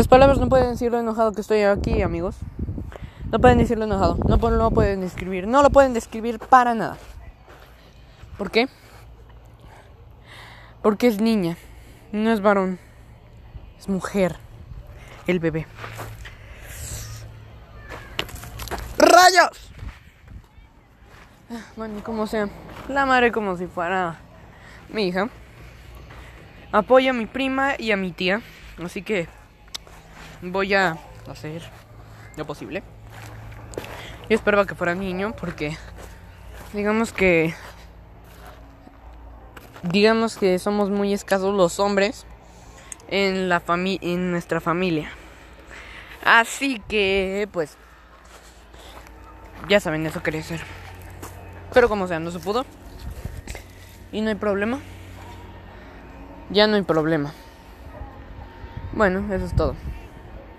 Las palabras no pueden decir lo enojado que estoy aquí, amigos. No pueden decirlo enojado. No, lo pueden describir. No lo pueden describir para nada. ¿Por qué? Porque es niña. No es varón. Es mujer. El bebé. ¡Rayos! Bueno, como sea. La madre como si fuera mi hija. Apoyo a mi prima y a mi tía. Así que voy a hacer lo posible. Yo esperaba que fuera niño porque digamos que digamos que somos muy escasos los hombres en la familia en nuestra familia. Así que pues ya saben, eso quería ser. Pero como sea, no se pudo. Y no hay problema. Ya no hay problema. Bueno, eso es todo.